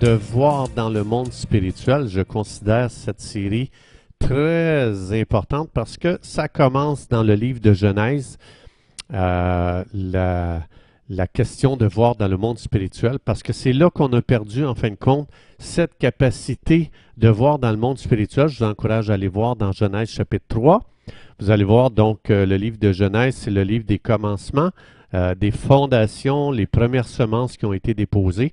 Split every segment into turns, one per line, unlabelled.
de Voir dans le monde spirituel. Je considère cette série très importante parce que ça commence dans le livre de Genèse, euh, la, question de voir dans le monde spirituel, parce que c'est là qu'on a perdu, en fin de compte, cette capacité de voir dans le monde spirituel. Je vous encourage à aller voir dans Genèse chapitre 3. Vous allez voir donc euh, le livre de Genèse, c'est le livre des commencements, euh, des fondations, les premières semences qui ont été déposées.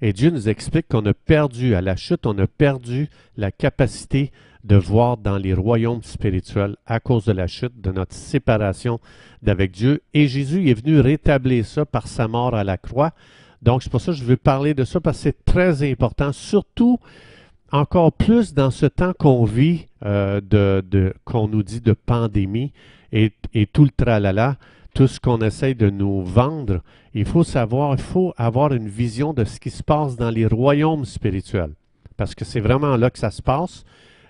Et Dieu nous explique qu'on a perdu, à la chute, on a perdu la capacité de voir dans les royaumes spirituels à cause de la chute, de notre séparation d'avec Dieu. Et Jésus est venu rétablir ça par sa mort à la croix. Donc, c'est pour ça que je veux parler de ça, parce que c'est très important, surtout encore plus dans ce temps qu'on vit, euh, de, qu'on nous dit de pandémie et, et tout le tralala, tout ce qu'on essaye de nous vendre. Il faut savoir, il faut avoir une vision de ce qui se passe dans les royaumes spirituels, parce que c'est vraiment là que ça se passe.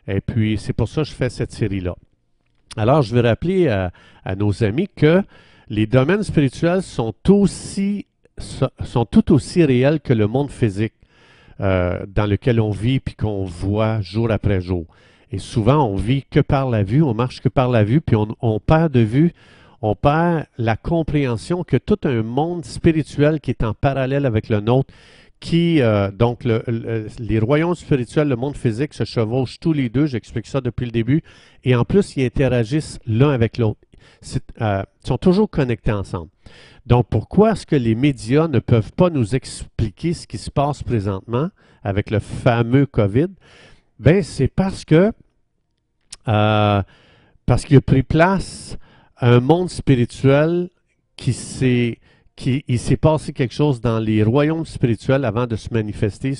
Et puis, c'est pour ça que je fais cette série-là. Alors, je vais rappeler à, à, nos amis que les domaines spirituels sont, aussi, tout aussi réels que le monde physique euh, dans lequel on vit puis qu'on voit jour après jour. Et souvent, on vit que par la vue, on marche que par la vue, puis on, on perd de vue, on perd la compréhension que tout un monde spirituel qui est en parallèle avec le nôtre, qui, euh, donc, le, le, les royaumes spirituels, le monde physique se chevauchent tous les deux, j'explique ça depuis le début, et en plus, ils interagissent l'un avec l'autre. Euh, ils sont toujours connectés ensemble. Donc, pourquoi est-ce que les médias ne peuvent pas nous expliquer ce qui se passe présentement avec le fameux COVID? Ben, c'est parce que, euh, parce qu'il a pris place un monde spirituel qui s'est qui, il s'est passé quelque chose dans les royaumes spirituels avant de se manifester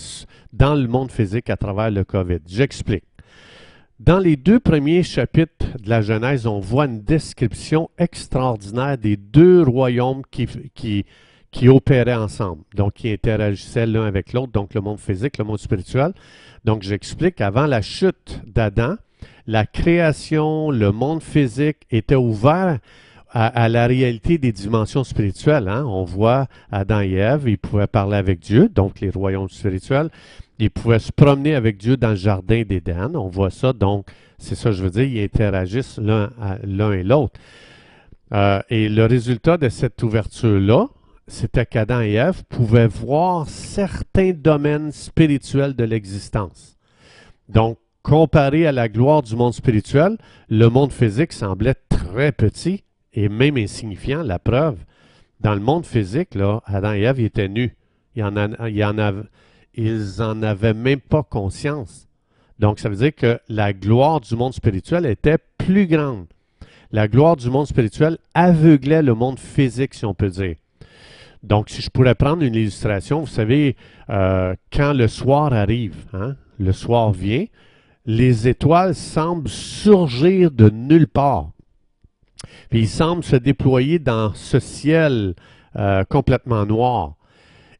dans le monde physique à travers le COVID. J'explique. Dans les deux premiers chapitres de la Genèse, on voit une description extraordinaire des deux royaumes qui, qui, qui opéraient ensemble, donc qui interagissaient l'un avec l'autre, donc le monde physique, le monde spirituel. Donc j'explique, avant la chute d'Adam, la création, le monde physique était ouvert à, la réalité des dimensions spirituelles. Hein? On voit Adam et Ève, ils pouvaient parler avec Dieu, donc les royaumes spirituels. Ils pouvaient se promener avec Dieu dans le jardin d'Éden. On voit ça, donc c'est ça je veux dire, ils interagissent l'un et l'autre. Euh, et le résultat de cette ouverture-là, c'était qu'Adam et Ève pouvaient voir certains domaines spirituels de l'existence. Donc, comparé à la gloire du monde spirituel, le monde physique semblait très petit et même insignifiant. La preuve, dans le monde physique, là, Adam et Ève étaient nus. En en ils n'en avaient même pas conscience. Donc, ça veut dire que la gloire du monde spirituel était plus grande. La gloire du monde spirituel aveuglait le monde physique, si on peut dire. Donc, si je pourrais prendre une illustration, vous savez, euh, quand le soir arrive, hein, le soir vient, les étoiles semblent surgir de nulle part. Puis ils semblent se déployer dans ce ciel euh, complètement noir.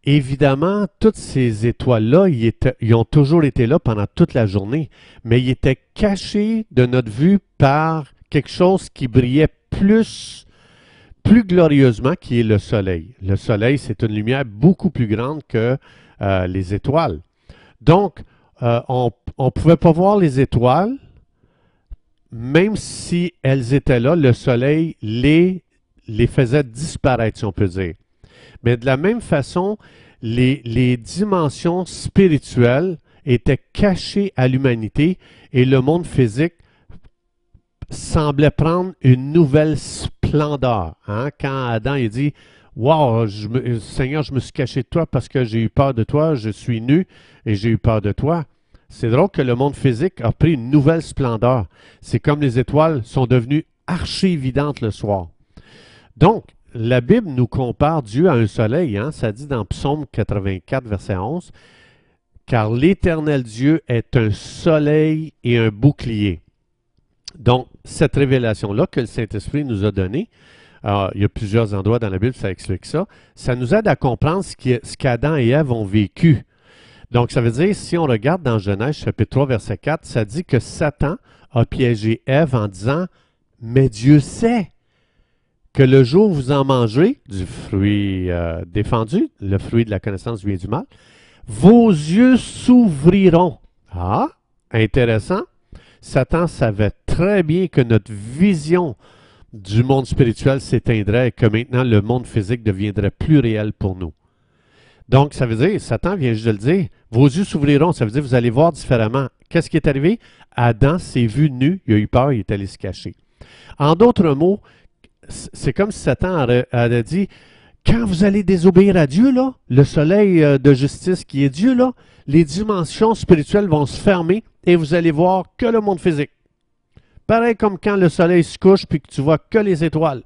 Évidemment, toutes ces étoiles-là, ils, ont toujours été là pendant toute la journée, mais ils étaient cachés de notre vue par quelque chose qui brillait plus, plus glorieusement, qui est le soleil. Le soleil, c'est une lumière beaucoup plus grande que euh, les étoiles. Donc, euh, on ne pouvait pas voir les étoiles, même si elles étaient là, le soleil les, les faisait disparaître, si on peut dire. Mais de la même façon, les, les dimensions spirituelles étaient cachées à l'humanité et le monde physique semblait prendre une nouvelle splendeur. Hein? Quand Adam il dit Wow, Seigneur, je me suis caché de toi parce que j'ai eu peur de toi, je suis nu et j'ai eu peur de toi. C'est drôle que le monde physique a pris une nouvelle splendeur. C'est comme les étoiles sont devenues archi évidentes le soir. Donc, la Bible nous compare Dieu à un soleil. Hein? Ça dit dans Psaume 84, verset 11, car l'Éternel Dieu est un soleil et un bouclier. Donc, cette révélation-là que le Saint-Esprit nous a donnée, il y a plusieurs endroits dans la Bible, ça explique ça, ça nous aide à comprendre ce qu'Adam et Ève ont vécu. Donc, ça veut dire, si on regarde dans Genèse chapitre 3, verset 4, ça dit que Satan a piégé Ève en disant, mais Dieu sait que le jour où vous en mangerez du fruit euh, défendu, le fruit de la connaissance du bien du mal, vos yeux s'ouvriront. Ah, intéressant. Satan savait très bien que notre vision du monde spirituel s'éteindrait et que maintenant le monde physique deviendrait plus réel pour nous. Donc, ça veut dire, Satan vient juste de le dire, vos yeux s'ouvriront, ça veut dire vous allez voir différemment. Qu'est-ce qui est arrivé? Adam s'est vu nu, il a eu peur, il est allé se cacher. En d'autres mots, c'est comme si Satan avait dit, quand vous allez désobéir à Dieu, là, le soleil euh, de justice qui est Dieu, là, les dimensions spirituelles vont se fermer et vous allez voir que le monde physique. Pareil comme quand le soleil se couche puis que tu vois que les étoiles.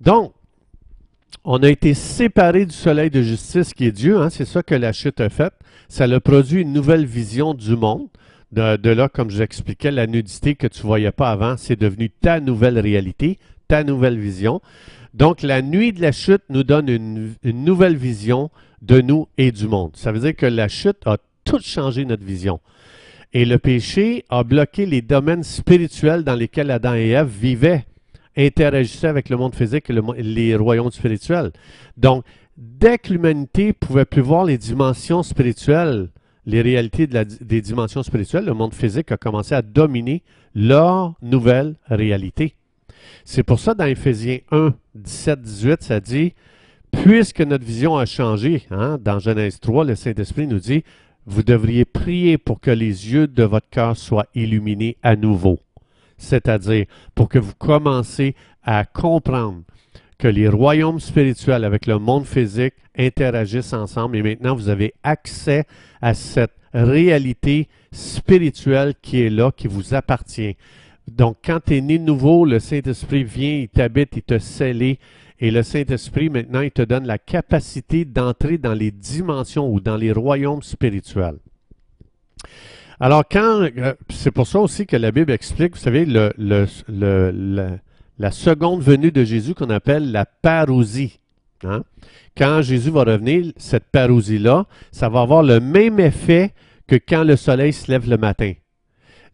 Donc, on a été séparés du soleil de justice qui est Dieu. Hein, c'est ça que la chute a fait. Ça a produit une nouvelle vision du monde. De, là, comme je l'expliquais, la nudité que tu ne voyais pas avant, c'est devenu ta nouvelle réalité, ta nouvelle vision. Donc, la nuit de la chute nous donne une, une nouvelle vision de nous et du monde. Ça veut dire que la chute a tout changé notre vision. Et le péché a bloqué les domaines spirituels dans lesquels Adam et Ève vivaient, interagissaient avec le monde physique et les royaumes spirituels. Donc, dès que l'humanité pouvait plus voir les dimensions spirituelles, les réalités des dimensions spirituelles, le monde physique a commencé à dominer leur nouvelle réalité. C'est pour ça, dans Éphésiens 1, 17, 18, ça dit Puisque notre vision a changé, hein, dans Genèse 3, le Saint-Esprit nous dit vous devriez prier pour que les yeux de votre cœur soient illuminés à nouveau. C'est-à-dire pour que vous commencez à comprendre que les royaumes spirituels avec le monde physique interagissent ensemble et maintenant vous avez accès à cette réalité spirituelle qui est là, qui vous appartient. Donc, quand tu es né nouveau, le Saint-Esprit vient, il t'habite, il te scellé, et le Saint-Esprit, maintenant, il te donne la capacité d'entrer dans les dimensions ou dans les royaumes spirituels. Alors, quand euh, c'est pour ça aussi que la Bible explique, vous savez, le, la seconde venue de Jésus qu'on appelle la parousie. Hein. Quand Jésus va revenir, cette parousie-là, ça va avoir le même effet que quand le soleil se lève le matin.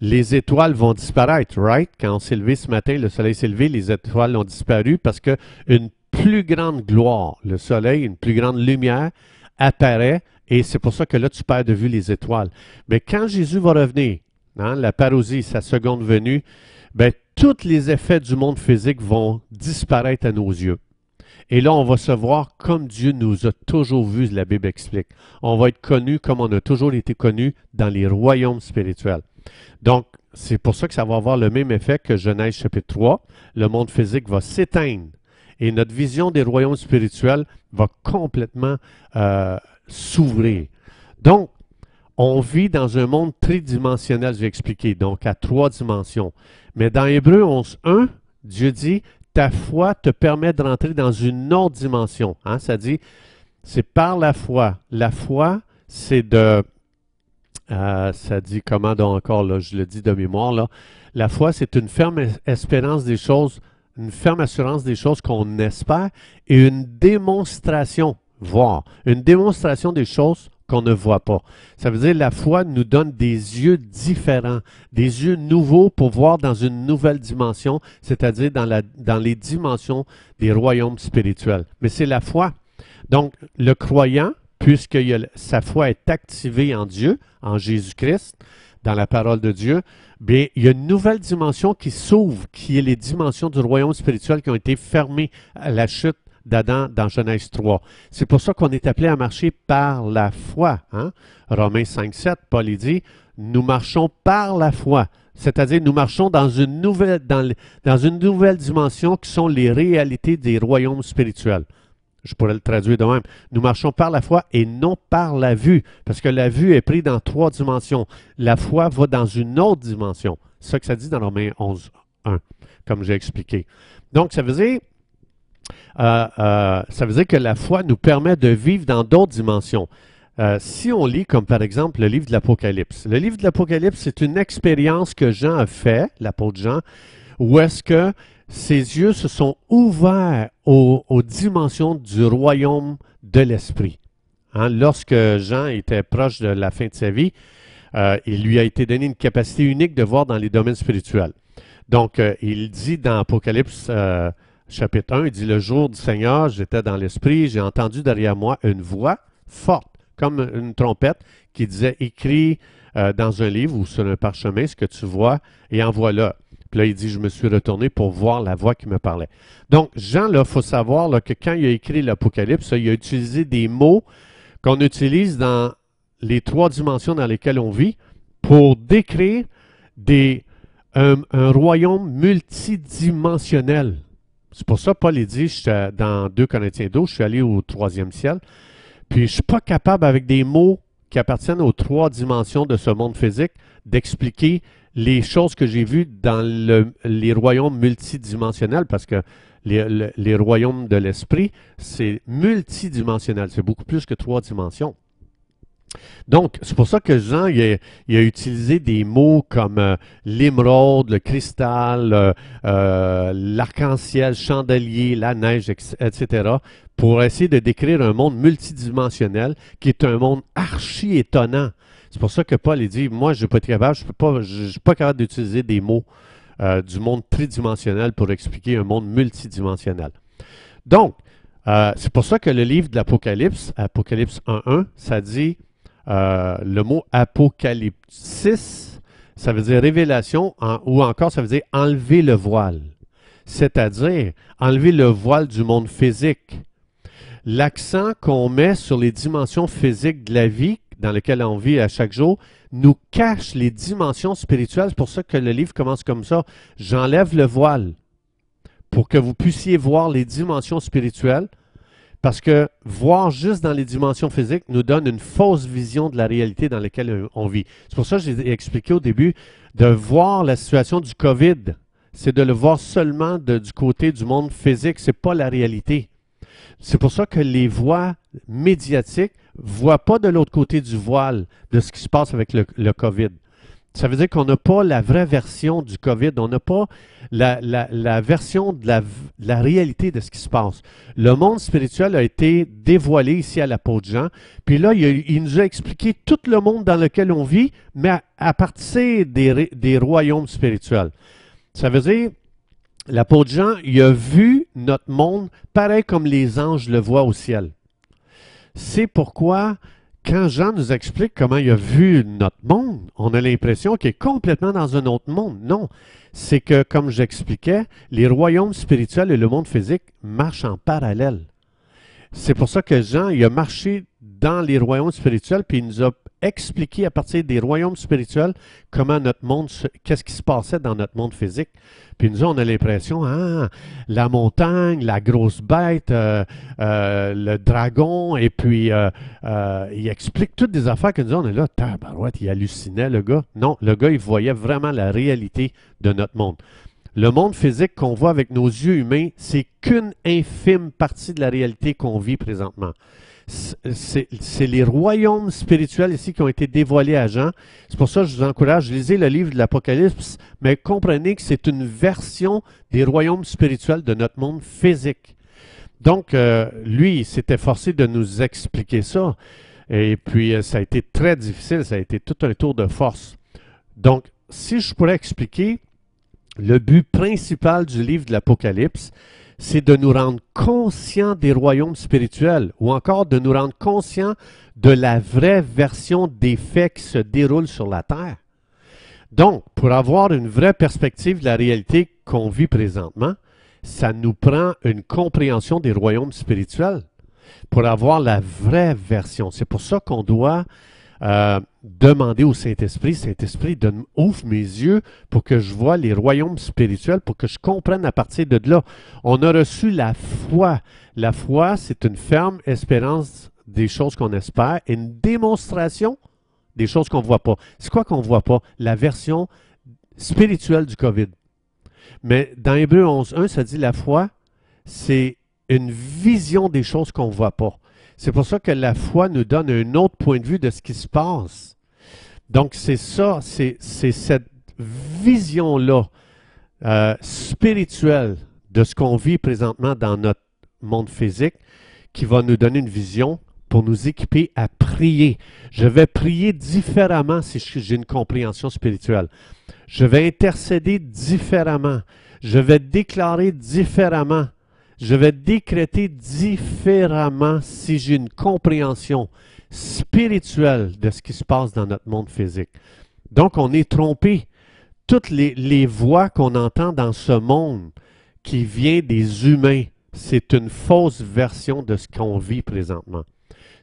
Les étoiles vont disparaître, right? Quand on s'est levé ce matin, le soleil s'est levé, les étoiles ont disparu parce qu'une plus grande gloire, le soleil, une plus grande lumière apparaît et c'est pour ça que là, tu perds de vue les étoiles. Mais quand Jésus va revenir, hein, la parousie, sa seconde venue, ben, tous les effets du monde physique vont disparaître à nos yeux. Et là, on va se voir comme Dieu nous a toujours vus, la Bible explique. On va être connu comme on a toujours été connu dans les royaumes spirituels. Donc, c'est pour ça que ça va avoir le même effet que Genèse chapitre 3. Le monde physique va s'éteindre et notre vision des royaumes spirituels va complètement euh, s'ouvrir. Donc, on vit dans un monde tridimensionnel, je vais expliquer, donc à trois dimensions. Mais dans Hébreu 11.1, Dieu dit, ta foi te permet de rentrer dans une autre dimension. Hein? Ça dit, c'est par la foi. La foi, c'est de... Euh, ça dit comment encore, là, je le dis de mémoire, là. La foi, c'est une ferme espérance des choses une ferme assurance des choses qu'on espère et une démonstration, voir, une démonstration des choses qu'on ne voit pas. Ça veut dire la foi nous donne des yeux différents, des yeux nouveaux pour voir dans une nouvelle dimension, c'est-à-dire dans, dans les dimensions des royaumes spirituels. Mais c'est la foi. Donc, le croyant, puisque sa foi est activée en Dieu, en Jésus-Christ, dans la parole de Dieu, bien, il y a une nouvelle dimension qui s'ouvre, qui est les dimensions du royaume spirituel qui ont été fermées à la chute d'Adam dans Genèse 3. C'est pour ça qu'on est appelé à marcher par la foi. Hein? Romains 5, 7, Paul dit, nous marchons par la foi. C'est-à-dire, nous marchons dans une, nouvelle, dans, dans une nouvelle dimension qui sont les réalités des royaumes spirituels je pourrais le traduire de même. Nous marchons par la foi et non par la vue, parce que la vue est prise dans trois dimensions. La foi va dans une autre dimension. C'est ça que ça dit dans Romains 11, 1, comme j'ai expliqué. Donc, ça veut dire, euh, euh, ça veut dire que la foi nous permet de vivre dans d'autres dimensions. euh, si on lit comme par exemple le livre de l'Apocalypse, le livre de l'Apocalypse, c'est une expérience que Jean a fait, l'apôtre Jean, où est-ce que ses yeux se sont ouverts aux, dimensions du royaume de l'Esprit. Hein, lorsque Jean était proche de la fin de sa vie, il lui a été donné une capacité unique de voir dans les domaines spirituels. Donc, il dit dans Apocalypse chapitre 1, il dit, Le jour du Seigneur, j'étais dans l'Esprit, j'ai entendu derrière moi une voix forte comme une trompette qui disait écris euh, dans un livre ou sur un parchemin ce que tu vois et envoie-le. Puis là, il dit, je me suis retourné pour voir la voix qui me parlait. Donc, Jean, il faut savoir que quand il a écrit l'Apocalypse, il a utilisé des mots qu'on utilise dans les trois dimensions dans lesquelles on vit pour décrire des, un, royaume multidimensionnel. C'est pour ça que Paul dit, dans 2 Corinthiens 12, je suis allé au troisième ciel. Puis je ne suis pas capable, avec des mots qui appartiennent aux trois dimensions de ce monde physique, d'expliquer les choses que j'ai vues dans les royaumes multidimensionnels, parce que les royaumes de l'esprit, c'est multidimensionnel, c'est beaucoup plus que trois dimensions. Donc, c'est pour ça que Jean a, utilisé des mots comme euh, l'émeraude, le cristal, euh, euh, l'arc-en-ciel, chandelier, la neige, etc., pour essayer de décrire un monde multidimensionnel qui est un monde archi étonnant. C'est pour ça que Paul il dit, moi, je ne pas capable, je ne suis pas capable d'utiliser des mots du monde tridimensionnel pour expliquer un monde multidimensionnel. Donc, c'est pour ça que le livre de l'Apocalypse, Apocalypse 1.1, ça dit euh, le mot apocalypsis, ça veut dire révélation, ou encore ça veut dire enlever le voile. C'est-à-dire enlever le voile du monde physique. L'accent qu'on met sur les dimensions physiques de la vie dans laquelle on vit à chaque jour nous cache les dimensions spirituelles. C'est pour ça que le livre commence comme ça. J'enlève le voile pour que vous puissiez voir les dimensions spirituelles parce que voir juste dans les dimensions physiques nous donne une fausse vision de la réalité dans laquelle on vit. C'est pour ça que j'ai expliqué au début de voir la situation du COVID. C'est de le voir seulement du côté du monde physique, ce n'est pas la réalité. C'est pour ça que les voix médiatiques ne voient pas de l'autre côté du voile de ce qui se passe avec le, le COVID. Ça veut dire qu'on n'a pas la vraie version du COVID, on n'a pas la, version de la, réalité de ce qui se passe. Le monde spirituel a été dévoilé ici à la peau de Jean, puis là, il, nous a expliqué tout le monde dans lequel on vit, mais à, partir des, des, royaumes spirituels. Ça veut dire, la peau de Jean, il a vu notre monde pareil comme les anges le voient au ciel. C'est pourquoi quand Jean nous explique comment il a vu notre monde, on a l'impression qu'il est complètement dans un autre monde. Non, c'est que, comme j'expliquais, les royaumes spirituels et le monde physique marchent en parallèle. C'est pour ça que Jean, il a marché dans les royaumes spirituels, puis il nous a expliqué à partir des royaumes spirituels comment notre monde, qu'est-ce qui se passait dans notre monde physique. Puis nous, on a l'impression, ah, la montagne, la grosse bête, euh, euh, le dragon, et puis euh, il explique toutes des affaires que nous, on est là, tabarouette, il hallucinait, le gars. Non, le gars, il voyait vraiment la réalité de notre monde. Le monde physique qu'on voit avec nos yeux humains, c'est qu'une infime partie de la réalité qu'on vit présentement. C'est les royaumes spirituels ici qui ont été dévoilés à Jean. C'est pour ça que je vous encourage, lisez le livre de l'Apocalypse, mais comprenez que c'est une version des royaumes spirituels de notre monde physique. Donc, euh, lui, il s'était forcé de nous expliquer ça. Et puis, euh, ça a été très difficile, ça a été tout un tour de force. Donc, si je pourrais expliquer, le but principal du livre de l'Apocalypse, c'est de nous rendre conscients des royaumes spirituels ou encore de nous rendre conscients de la vraie version des faits qui se déroulent sur la terre. Donc, pour avoir une vraie perspective de la réalité qu'on vit présentement, ça nous prend une compréhension des royaumes spirituels pour avoir la vraie version. C'est pour ça qu'on doit euh, demander au Saint-Esprit, Saint-Esprit, ouvre mes yeux pour que je vois les royaumes spirituels, pour que je comprenne à partir de là. On a reçu la foi. La foi, c'est une ferme espérance des choses qu'on espère et une démonstration des choses qu'on ne voit pas. C'est quoi qu'on ne voit pas? La version spirituelle du COVID. Mais dans Hébreu 11.1, ça dit la foi, c'est une vision des choses qu'on ne voit pas C'est pour ça que la foi nous donne un autre point de vue de ce qui se passe. Donc, c'est ça, c'est cette vision-là euh, spirituelle de ce qu'on vit présentement dans notre monde physique qui va nous donner une vision pour nous équiper à prier. Je vais prier différemment si j'ai une compréhension spirituelle. Je vais intercéder différemment. Je vais déclarer différemment. Je vais décréter différemment si j'ai une compréhension spirituelle de ce qui se passe dans notre monde physique. Donc, on est trompé. Toutes les, voix qu'on entend dans ce monde qui vient des humains, c'est une fausse version de ce qu'on vit présentement.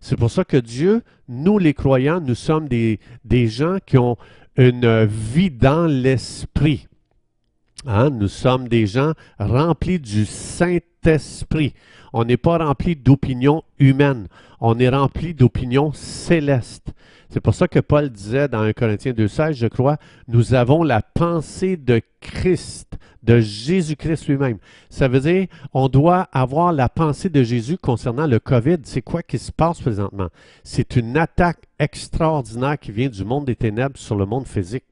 C'est pour ça que Dieu, nous les croyants, nous sommes des, des gens qui ont une vie dans l'esprit. Hein? Nous sommes des gens remplis du Saint-Esprit. On n'est pas rempli d'opinions humaines. On est rempli d'opinions célestes. C'est pour ça que Paul disait dans 1 Corinthiens 2,16, je crois, nous avons la pensée de Christ de Jésus-Christ lui-même. Ça veut dire, on doit avoir la pensée de Jésus concernant le COVID. C'est quoi qui se passe présentement? C'est une attaque extraordinaire qui vient du monde des ténèbres sur le monde physique.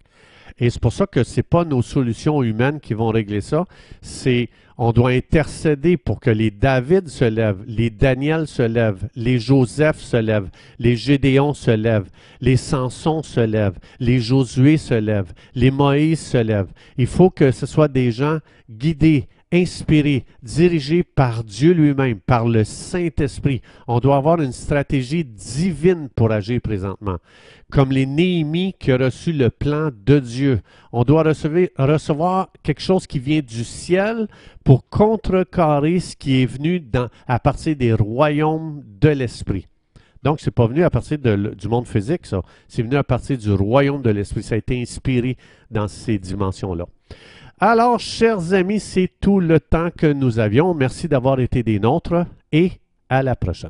Et c'est pour ça que ce n'est pas nos solutions humaines qui vont régler ça. C'est on doit intercéder pour que les David se lèvent, les Daniel se lèvent, les Joseph se lèvent, les Gédéon se lèvent, les Samson se lèvent, les Josué se lèvent, les Moïse se lèvent. Il faut que ce soit des gens guidés, inspiré, dirigé par Dieu lui-même, par le Saint-Esprit. On doit avoir une stratégie divine pour agir présentement. Comme les Néhémies qui ont reçu le plan de Dieu. On doit recevoir, quelque chose qui vient du ciel pour contrecarrer ce qui est venu à partir des royaumes de l'Esprit. Donc, ce n'est pas venu à partir du monde physique, ça. C'est venu à partir du royaume de l'Esprit. Ça a été inspiré dans ces dimensions-là. Alors, chers amis, c'est tout le temps que nous avions. Merci d'avoir été des nôtres et à la prochaine.